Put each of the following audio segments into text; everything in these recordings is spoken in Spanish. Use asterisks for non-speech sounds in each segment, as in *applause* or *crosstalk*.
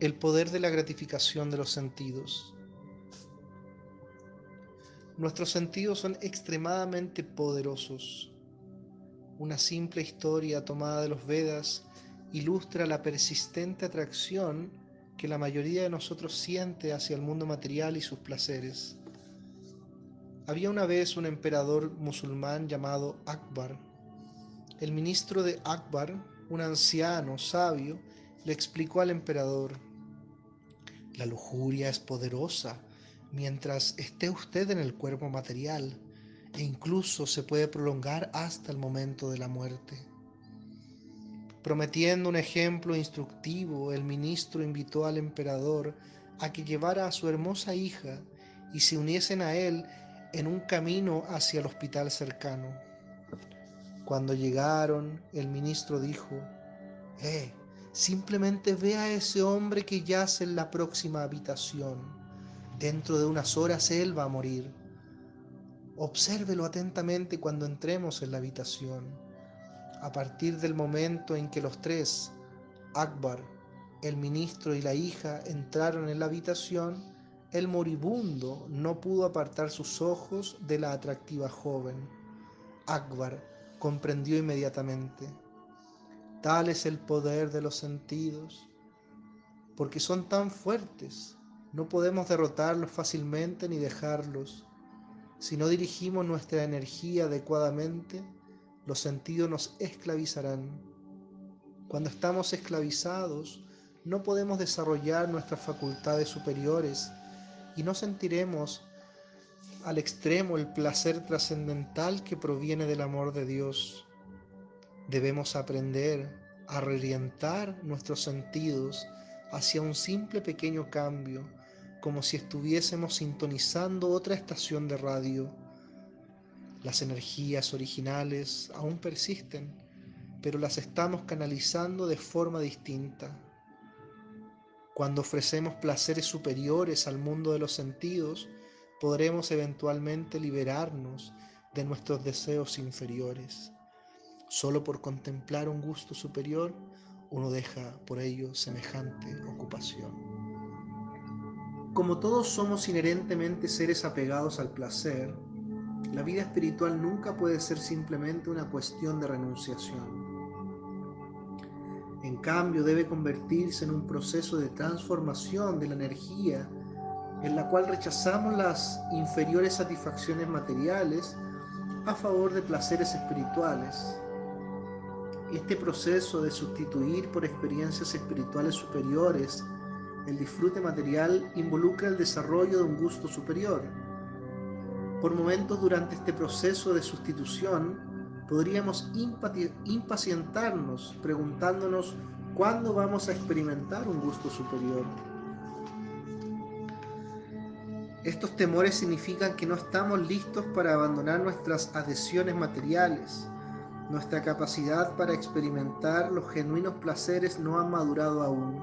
El poder de la gratificación de los sentidos. Nuestros sentidos son extremadamente poderosos. Una simple historia tomada de los Vedas ilustra la persistente atracción que la mayoría de nosotros siente hacia el mundo material y sus placeres. Había una vez un emperador musulmán llamado Akbar. El ministro de Akbar, un anciano sabio, le explicó al emperador, la lujuria es poderosa mientras esté usted en el cuerpo material e incluso se puede prolongar hasta el momento de la muerte. Prometiendo un ejemplo instructivo, el ministro invitó al emperador a que llevara a su hermosa hija y se uniesen a él en un camino hacia el hospital cercano. Cuando llegaron, el ministro dijo, Eh, simplemente ve a ese hombre que yace en la próxima habitación Dentro de unas horas Él va a morir. Obsérvelo atentamente cuando entremos en la habitación. A partir del momento en que los tres, Akbar, el ministro y la hija, entraron en la habitación, el moribundo no pudo apartar sus ojos de la atractiva joven. Akbar comprendió inmediatamente. Tal es el poder de los sentidos, porque son tan fuertes no podemos derrotarlos fácilmente ni dejarlos. Si no dirigimos nuestra energía adecuadamente, los sentidos nos esclavizarán. Cuando estamos esclavizados, no podemos desarrollar nuestras facultades superiores y no sentiremos al extremo el placer trascendental que proviene del amor de Dios. Debemos aprender a reorientar nuestros sentidos hacia un simple pequeño cambio como si estuviésemos sintonizando otra estación de radio. Las energías originales aún persisten, pero las estamos canalizando de forma distinta. Cuando ofrecemos placeres superiores al mundo de los sentidos, podremos eventualmente liberarnos de nuestros deseos inferiores. Solo por contemplar un gusto superior, uno deja por ello semejante ocupación. Como todos somos inherentemente seres apegados al placer, la vida espiritual nunca puede ser simplemente una cuestión de renunciación. En cambio, debe convertirse en un proceso de transformación de la energía en la cual rechazamos las inferiores satisfacciones materiales a favor de placeres espirituales. Este proceso de sustituir por experiencias espirituales superiores el disfrute material involucra el desarrollo de un gusto superior. Por momentos durante este proceso de sustitución, podríamos impacientarnos preguntándonos cuándo vamos a experimentar un gusto superior. Estos temores significan que no estamos listos para abandonar nuestras adhesiones materiales. Nuestra capacidad para experimentar los genuinos placeres no ha madurado aún.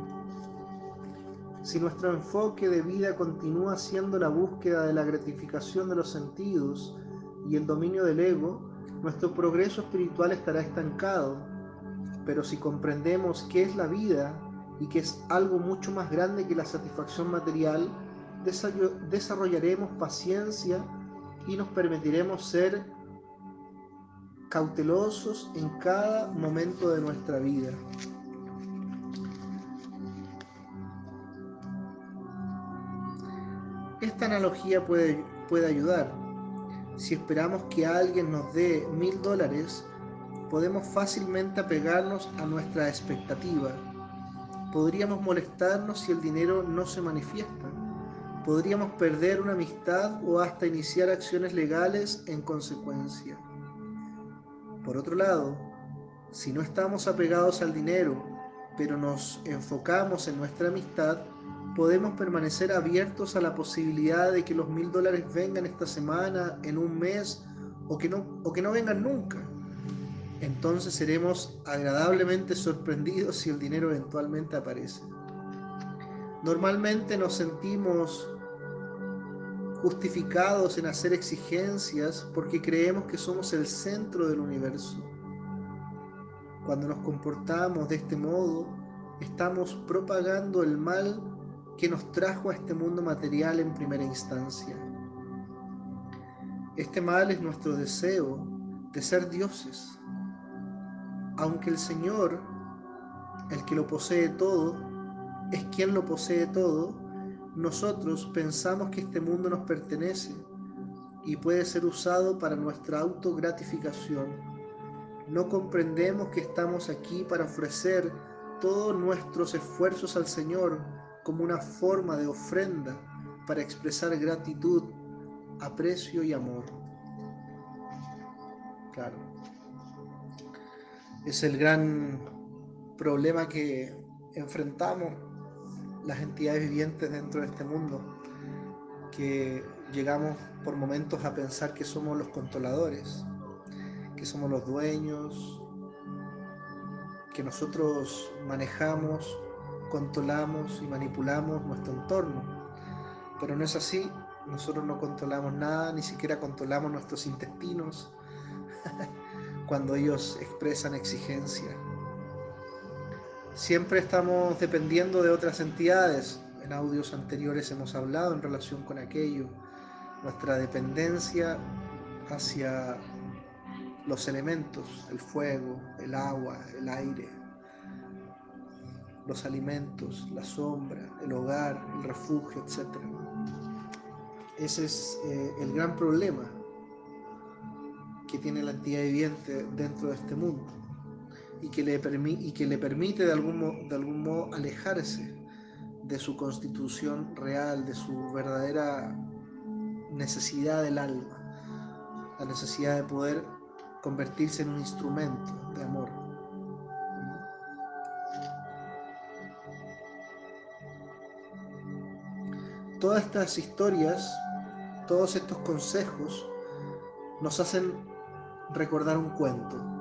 Si nuestro enfoque de vida continúa siendo la búsqueda de la gratificación de los sentidos y el dominio del ego, nuestro progreso espiritual estará estancado. Pero si comprendemos qué es la vida y que es algo mucho más grande que la satisfacción material, desarrollaremos paciencia y nos permitiremos ser cautelosos en cada momento de nuestra vida. Esta analogía puede, puede ayudar. Si esperamos que alguien nos dé mil dólares, podemos fácilmente apegarnos a nuestra expectativa. Podríamos molestarnos si el dinero no se manifiesta. Podríamos perder una amistad o hasta iniciar acciones legales en consecuencia. Por otro lado, si no estamos apegados al dinero, pero nos enfocamos en nuestra amistad, podemos permanecer abiertos a la posibilidad de que los mil dólares vengan esta semana, en un mes, o que no, o que no vengan nunca. Entonces seremos agradablemente sorprendidos si el dinero eventualmente aparece. Normalmente nos sentimos justificados en hacer exigencias porque creemos que somos el centro del universo. Cuando nos comportamos de este modo, estamos propagando el mal que nos trajo a este mundo material en primera instancia. Este mal es nuestro deseo de ser dioses. Aunque el Señor, el que lo posee todo, es quien lo posee todo, nosotros pensamos que este mundo nos pertenece y puede ser usado para nuestra autogratificación. No comprendemos que estamos aquí para ofrecer todos nuestros esfuerzos al Señor como una forma de ofrenda para expresar gratitud, aprecio y amor. Claro. Es el gran problema que enfrentamos las entidades vivientes dentro de este mundo, que llegamos por momentos a pensar que somos los controladores, que somos los dueños, que nosotros manejamos, controlamos y manipulamos nuestro entorno. Pero no es así, nosotros no controlamos nada, ni siquiera controlamos nuestros intestinos *laughs* cuando ellos expresan exigencia. Siempre estamos dependiendo de otras entidades. En audios anteriores hemos hablado en relación con aquello. Nuestra dependencia hacia los elementos, el fuego, el agua, el aire, los alimentos, la sombra, el hogar, el refugio, etc. Ese es eh, el gran problema que tiene la entidad viviente dentro de este mundo y que le, y que le permite de algún, de algún modo alejarse de su constitución real, de su verdadera necesidad del alma, la necesidad de poder convertirse en un instrumento de amor. Todas estas historias, todos estos consejos nos hacen recordar un cuento.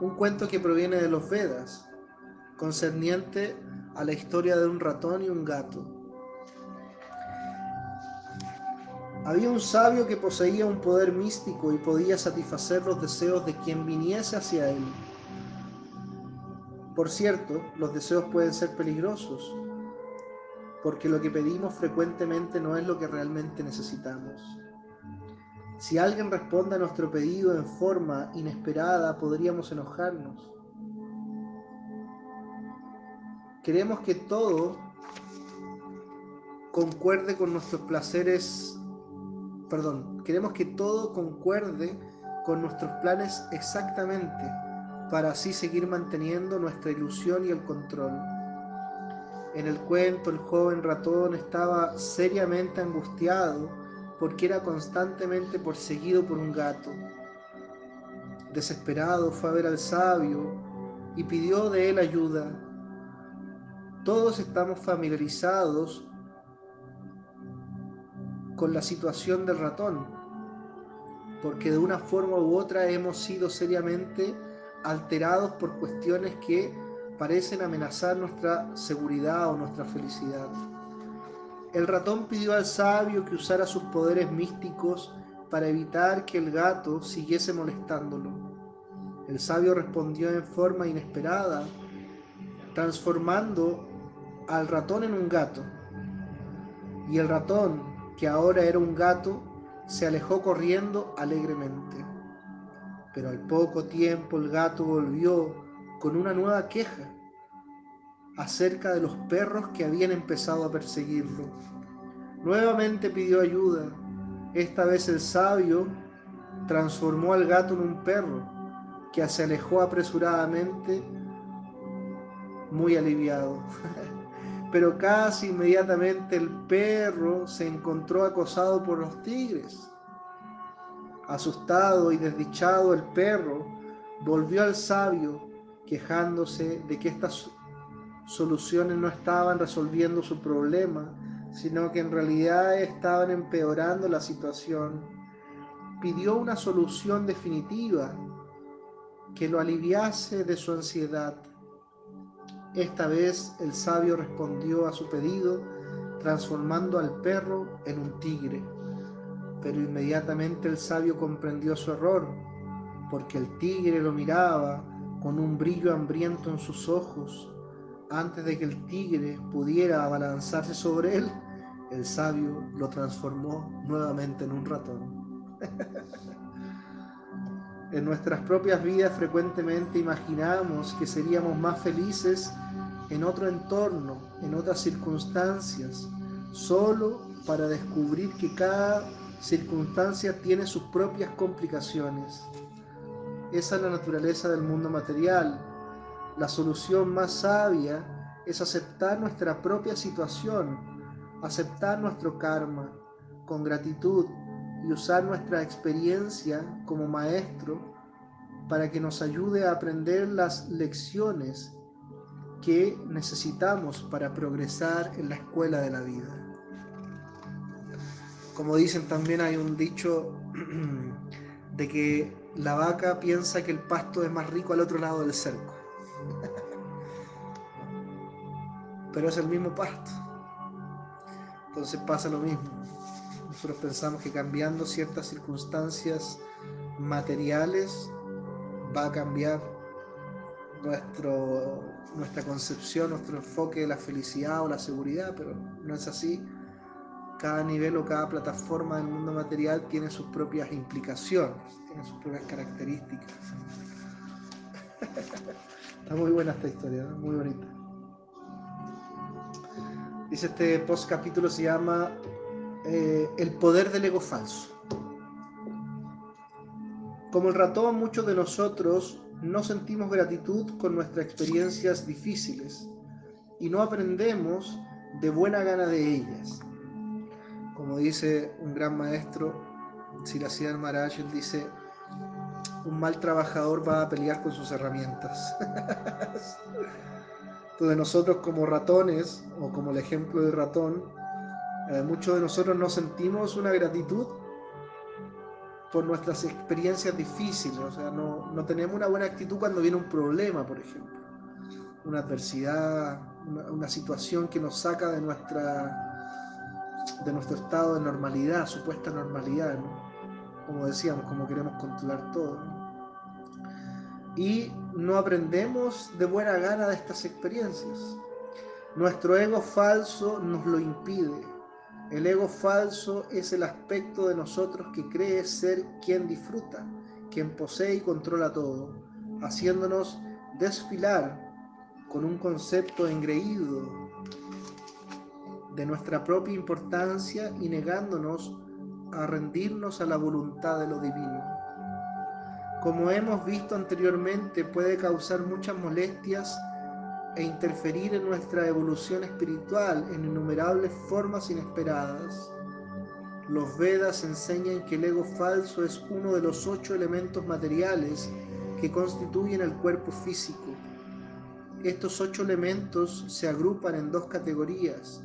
Un cuento que proviene de los Vedas, concerniente a la historia de un ratón y un gato Había un sabio que poseía un poder místico y podía satisfacer los deseos de quien viniese hacia él. Por cierto, los deseos pueden ser peligrosos, porque lo que pedimos frecuentemente no es lo que realmente necesitamos. Si alguien responde a nuestro pedido en forma inesperada, podríamos enojarnos. Queremos que todo concuerde con nuestros placeres perdón, queremos que todo concuerde con nuestros planes exactamente, para así seguir manteniendo nuestra ilusión y el control. En el cuento, el joven ratón estaba seriamente angustiado porque era constantemente perseguido por un gato. Desesperado fue a ver al sabio y pidió de él ayuda. Todos estamos familiarizados con la situación del ratón, porque de una forma u otra hemos sido seriamente alterados por cuestiones que parecen amenazar nuestra seguridad o nuestra felicidad. El ratón pidió al sabio que usara sus poderes místicos para evitar que el gato siguiese molestándolo. El sabio respondió en forma inesperada, transformando al ratón en un gato. Y el ratón, que ahora era un gato, se alejó corriendo alegremente. Pero al poco tiempo el gato volvió con una nueva queja acerca de los perros que habían empezado a perseguirlo. Nuevamente pidió ayuda. Esta vez el sabio transformó al gato en un perro que se alejó apresuradamente, muy aliviado. *laughs* pero casi inmediatamente el perro se encontró acosado por los tigres. Asustado y desdichado el perro volvió al sabio quejándose de que estas soluciones no estaban resolviendo su problema, sino que en realidad estaban empeorando la situación. Pidió una solución definitiva que lo aliviase de su ansiedad. Esta vez el sabio respondió a su pedido transformando al perro en un tigre. Pero inmediatamente el sabio comprendió su error, porque el tigre lo miraba con un brillo hambriento en sus ojos, antes de que el tigre pudiera abalanzarse sobre él, el sabio lo transformó nuevamente en un ratón. *laughs* en nuestras propias vidas frecuentemente imaginamos que seríamos más felices en otro entorno, en otras circunstancias, solo para descubrir que cada circunstancia tiene sus propias complicaciones. Esa es la naturaleza del mundo material. La solución más sabia es aceptar nuestra propia situación, aceptar nuestro karma con gratitud y usar nuestra experiencia como maestro para que nos ayude a aprender las lecciones que necesitamos para progresar en la escuela de la vida. Como dicen también hay un dicho *clears throat* de que la vaca piensa que el pasto es más rico al otro lado del cerco. Pero es el mismo pasto. Entonces pasa lo mismo. Nosotros pensamos que cambiando ciertas circunstancias materiales va a cambiar nuestro, nuestra concepción, nuestro enfoque de la felicidad o la seguridad, pero no es así. Cada nivel o cada plataforma del mundo material tiene sus propias implicaciones, tiene sus propias características. Está muy buena esta historia, muy bonita. Dice este post capítulo se llama eh, El poder del ego falso. Como el ratón, muchos de nosotros no sentimos gratitud con nuestras experiencias difíciles y no aprendemos de buena gana de ellas. Como dice un gran maestro, Siracida Maharaj, él dice, un mal trabajador va a pelear con sus herramientas. *laughs* Entonces nosotros como ratones, o como el ejemplo del ratón, eh, muchos de nosotros no sentimos una gratitud por nuestras experiencias difíciles, o sea, no, no, tenemos una buena actitud cuando viene un problema, por ejemplo, una adversidad, una, situación que nos saca de, nuestra, de nuestro estado de normalidad, supuesta normalidad, como decíamos, como queremos controlar todo. Y no aprendemos de buena gana de estas experiencias. Nuestro ego falso nos lo impide el ego falso es el aspecto de nosotros que cree ser quien disfruta, quien posee y controla todo, haciéndonos desfilar con un concepto engreído de nuestra propia importancia y negándonos a rendirnos a la voluntad de lo divino. Como hemos visto anteriormente, puede causar muchas molestias e interferir en nuestra evolución espiritual en innumerables formas inesperadas. Los Vedas enseñan que el ego falso es uno de los ocho elementos materiales que constituyen el cuerpo físico. Estos ocho elementos se agrupan en dos categorías,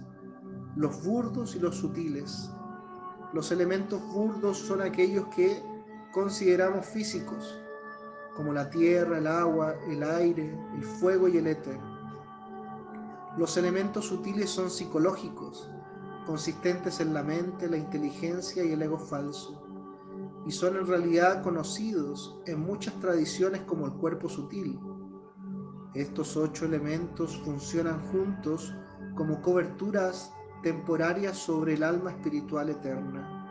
los burdos y los sutiles. Los elementos burdos son aquellos que consideramos físicos, como la tierra, el agua, el aire, el fuego y el éter. Los elementos sutiles son psicológicos, consistentes en la mente, la inteligencia y el ego falso, y son en realidad conocidos en muchas tradiciones como el cuerpo sutil. Estos ocho elementos funcionan juntos como coberturas temporarias sobre el alma espiritual eterna.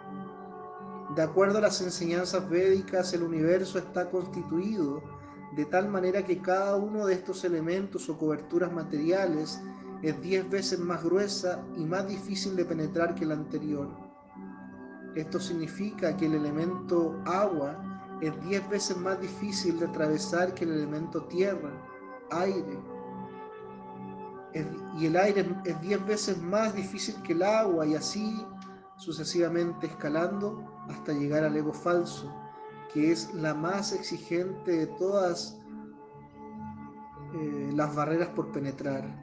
De acuerdo a las enseñanzas védicas, el universo está constituido de tal manera que cada uno de estos elementos o coberturas materiales es diez veces más gruesa y más difícil de penetrar que la anterior. Esto significa que el elemento agua es diez veces más difícil de atravesar que el elemento tierra, aire. Y el aire es diez veces más difícil que el agua y así sucesivamente escalando hasta llegar al ego falso, que es la más exigente de todas eh, las barreras por penetrar.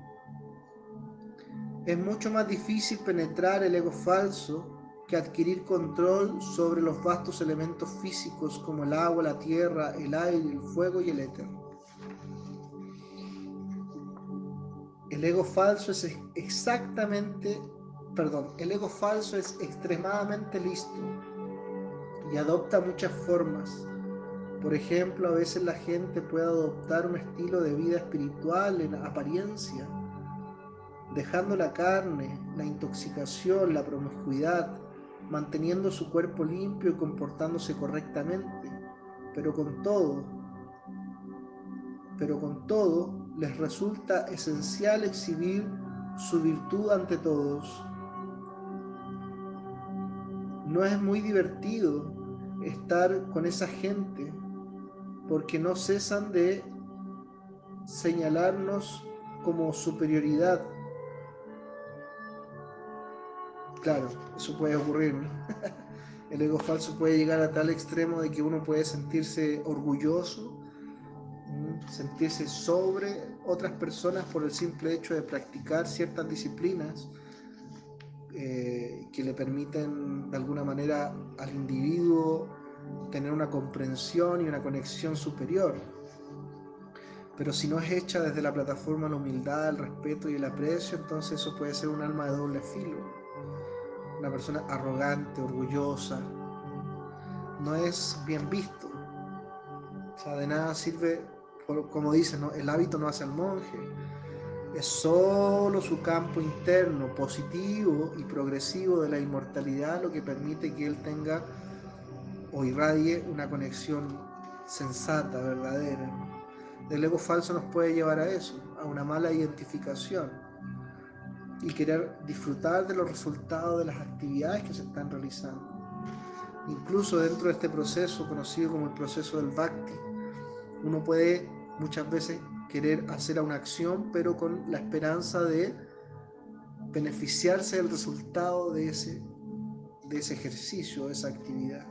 Es mucho más difícil penetrar el ego falso que adquirir control sobre los vastos elementos físicos como el agua, la tierra, el aire, el fuego y el éter. El ego falso es exactamente, perdón, el ego falso es extremadamente listo y adopta muchas formas, Por ejemplo, a veces la gente puede adoptar un estilo de vida espiritual en apariencia, dejando la carne, la intoxicación, la promiscuidad, manteniendo su cuerpo limpio y comportándose correctamente, pero con todo, pero con todo les resulta esencial exhibir su virtud ante todos. No es muy divertido estar con esa gente porque no cesan de señalarnos como superioridad. Claro, eso puede ocurrir. *laughs* El ego falso puede llegar a tal extremo de que uno puede sentirse orgulloso, sentirse sobre otras personas por el simple hecho de practicar ciertas disciplinas eh, que le permiten de alguna manera al individuo tener una comprensión y una conexión superior. Pero si no es hecha desde la plataforma la humildad, el respeto y el aprecio, entonces eso puede ser un alma de doble filo. Una persona arrogante, orgullosa, no es bien visto. O sea, de nada sirve, como dicen, ¿no? el hábito no hace al monje. Es solo su campo interno, positivo y progresivo de la inmortalidad lo que permite que él tenga o irradie una conexión sensata, verdadera. El ego falso nos puede llevar a eso, a una mala identificación y querer disfrutar de los resultados de las actividades que se están realizando. Incluso dentro de este proceso conocido como el proceso del bhakti, uno puede muchas veces querer hacer una acción, pero con la esperanza de beneficiarse del resultado de ese, de ese ejercicio, de esa actividad.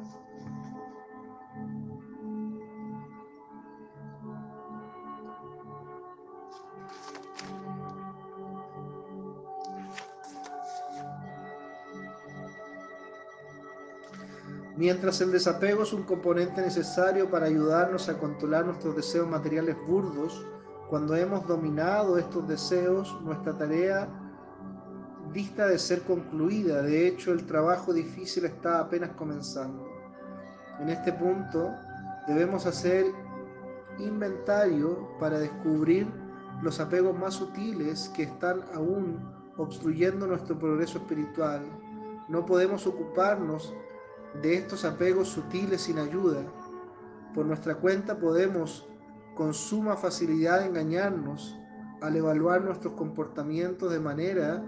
Mientras el desapego es un componente necesario para ayudarnos a controlar nuestros deseos materiales burdos, cuando hemos dominado estos deseos, nuestra tarea dista de ser concluida. De hecho, el trabajo difícil está apenas comenzando. En este punto, debemos hacer inventario para descubrir los apegos más sutiles que están aún obstruyendo nuestro progreso espiritual. No podemos ocuparnos de estos apegos sutiles sin ayuda. Por nuestra cuenta podemos con suma facilidad engañarnos al evaluar nuestros comportamientos de manera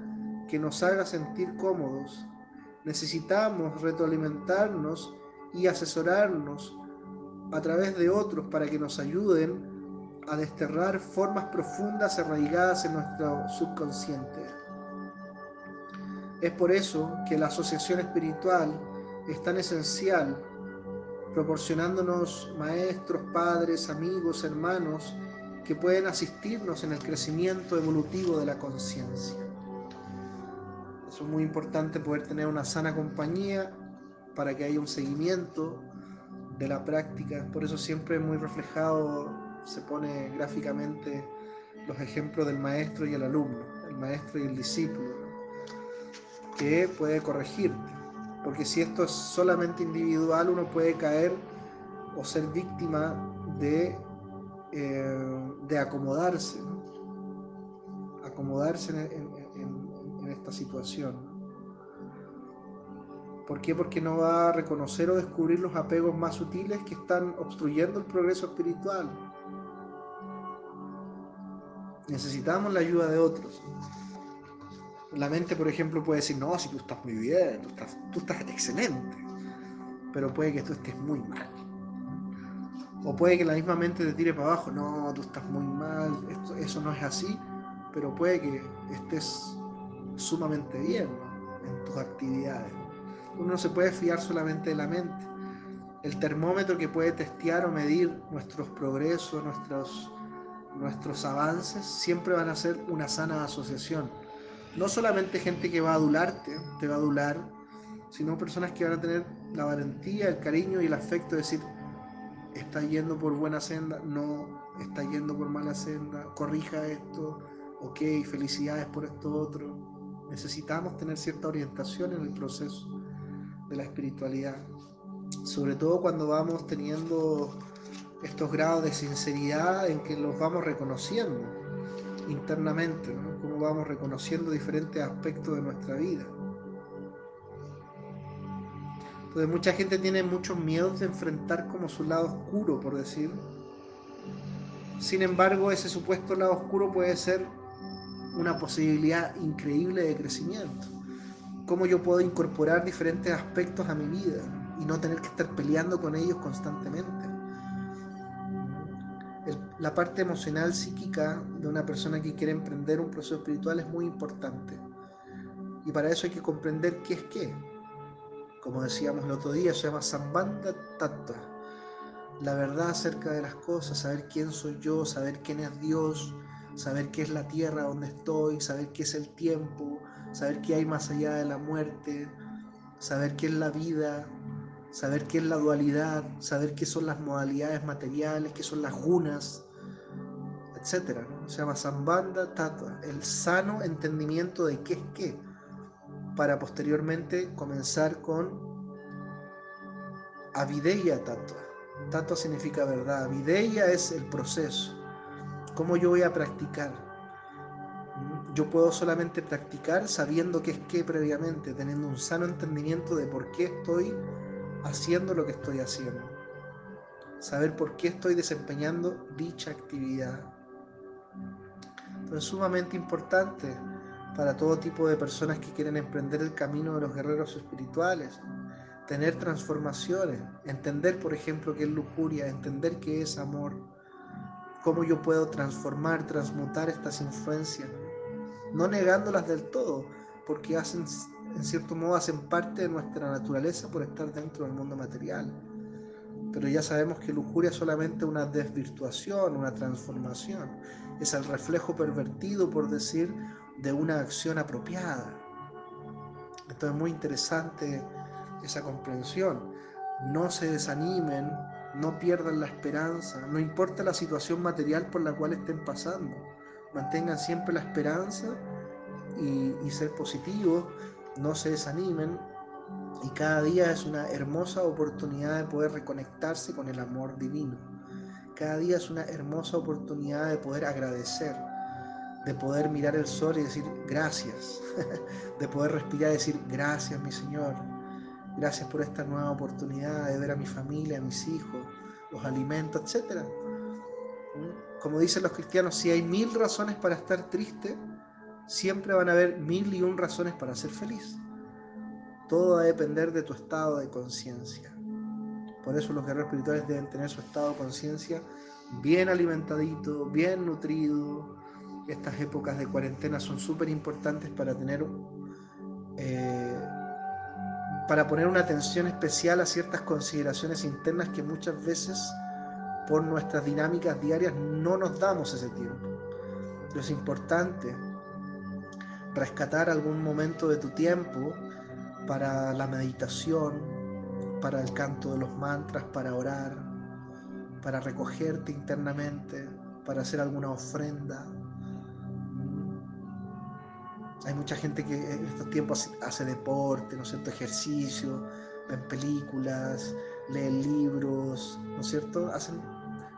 que nos haga sentir cómodos. Necesitamos retroalimentarnos y asesorarnos a través de otros para que nos ayuden a desterrar formas profundas arraigadas en nuestro subconsciente. Es por eso que la asociación espiritual es tan esencial, proporcionándonos maestros, padres, amigos, hermanos que pueden asistirnos en el crecimiento evolutivo de la conciencia. Es muy importante poder tener una sana compañía para que haya un seguimiento de la práctica. Por eso siempre muy reflejado se pone gráficamente los ejemplos del maestro y el alumno, el maestro y el discípulo, que puede corregirte porque si esto es solamente individual, uno puede caer o ser víctima de, eh, de acomodarse, acomodarse en, esta situación. ¿Por qué? Porque no va a reconocer o descubrir los apegos más sutiles que están obstruyendo el progreso espiritual. Necesitamos la ayuda de otros. La mente, por ejemplo, puede decir, no, si tú estás muy bien, tú estás, excelente, pero puede que tú estés muy mal. O puede que la misma mente te tire para abajo, no, tú estás muy mal, eso no es así, pero puede que estés sumamente bien en tus actividades. Uno no se puede fiar solamente de la mente. El termómetro que puede testear o medir nuestros progresos, nuestros, nuestros avances, siempre van a ser una sana asociación no solamente gente que va a adularte, te va a adular, sino personas que van a tener la valentía, el cariño y el afecto de decir, está yendo por buena senda, no, está yendo por mala senda, corrija esto, ok, felicidades por esto otro. Necesitamos tener cierta orientación en el proceso de la espiritualidad, sobre todo cuando vamos teniendo estos grados de sinceridad en que los vamos reconociendo internamente, ¿no? Vamos reconociendo diferentes aspectos de nuestra vida. Entonces mucha gente tiene muchos miedos de enfrentar como su lado oscuro, por decir. Sin embargo, ese supuesto lado oscuro puede ser una posibilidad increíble de crecimiento. Cómo yo puedo incorporar diferentes aspectos a mi vida y no tener que estar peleando con ellos constantemente. La parte emocional, psíquica de una persona que quiere emprender un proceso espiritual es muy importante. Y para eso hay que comprender qué es qué como decíamos el otro día, se llama Sambanda Tattva. La verdad acerca de las cosas, saber quién soy yo, saber quién es Dios, saber qué es la tierra donde estoy, saber qué es el tiempo, saber qué hay más allá de la muerte, saber qué es la vida, saber qué es la dualidad, saber qué son las modalidades materiales, qué son las gunas, etc. Se llama Sambanda Tattva, el sano entendimiento de qué es qué para posteriormente comenzar con Avideya Tattva. Tattva significa verdad, Avideya es el proceso. ¿Cómo yo voy a practicar? Yo puedo solamente practicar sabiendo qué es qué previamente, teniendo un sano entendimiento de por qué estoy haciendo lo que estoy haciendo. Saber por qué estoy desempeñando dicha actividad. Entonces es sumamente importante para todo tipo de personas que quieren emprender el camino de los guerreros espirituales, tener transformaciones, entender, por ejemplo, qué es lujuria, entender qué es amor, cómo yo puedo transformar, transmutar estas influencias, no negándolas del todo, porque hacen, en cierto modo, hacen parte de nuestra naturaleza por estar dentro del mundo material. Pero ya sabemos que lujuria es solamente una desvirtuación, una transformación. Es el reflejo pervertido, por decir, de una acción apropiada. Entonces es muy interesante esa comprensión. No se desanimen, no pierdan la esperanza, no importa la situación material por la cual estén pasando. Mantengan siempre la esperanza y, y ser positivos, no se desanimen. Y cada día es una hermosa oportunidad de poder reconectarse con el amor divino. Cada día es una hermosa oportunidad de poder agradecer de poder mirar el sol y decir gracias, *laughs* de poder respirar y decir gracias mi Señor, gracias por esta nueva oportunidad de ver a mi familia, a mis hijos, los alimentos, etc. ¿Mm? Como dicen los cristianos, si hay mil razones para estar triste, siempre van a haber mil y un razones para ser feliz. Todo va a depender de tu estado de conciencia. Por eso los guerreros espirituales deben tener su estado de conciencia bien alimentadito, bien nutrido, estas épocas de cuarentena son súper importantes para tener eh, para poner una atención especial a ciertas consideraciones internas que muchas veces por nuestras dinámicas diarias no nos damos ese tiempo. Pero es importante rescatar algún momento de tu tiempo para la meditación, para el canto de los mantras, para orar, para recogerte internamente, para hacer alguna ofrenda, hay mucha gente que en estos tiempos hace deporte, ¿no es cierto? Ejercicio, ven películas, leen libros, ¿no es cierto? Hacen,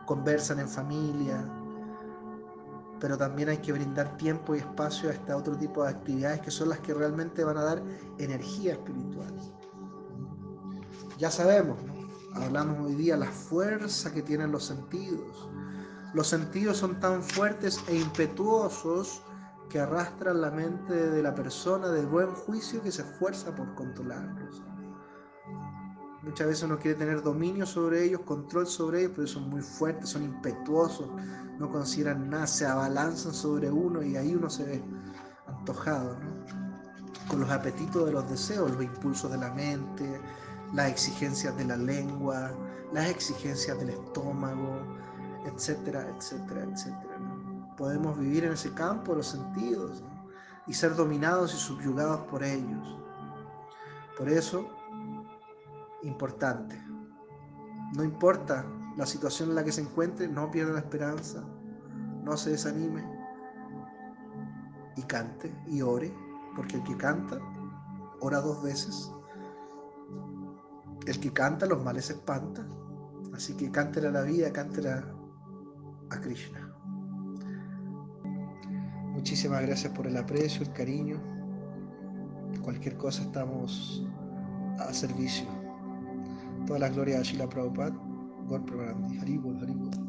conversan en familia. Pero también hay que brindar tiempo y espacio a este otro tipo de actividades que son las que realmente van a dar energía espiritual. Ya sabemos, hablamos hoy día la fuerza que tienen los sentidos. Los sentidos son tan fuertes e impetuosos que arrastran la mente de la persona de buen juicio que se esfuerza por controlarlos. Muchas veces uno quiere tener dominio sobre ellos, control sobre ellos, pero son muy fuertes, son impetuosos, no consideran nada, se abalanzan sobre uno y ahí uno se ve antojado, con los apetitos de los deseos, los impulsos de la mente, las exigencias de la lengua, las exigencias del estómago, etcétera, etcétera, etcétera podemos vivir en ese campo los sentidos y ser dominados y subyugados por ellos. Por eso, importante, no importa la situación en la que se encuentre, no pierda la esperanza, no se desanime y cante y ore, porque el que canta, ora dos veces. El que canta los males espanta Así que cántela a la vida, cántela a Krishna. Muchísimas gracias por el aprecio, el cariño. Cualquier cosa estamos a servicio. Toda la gloria a Sheila Prabhupada. Gor Pravarandi. Haribol, Haribol.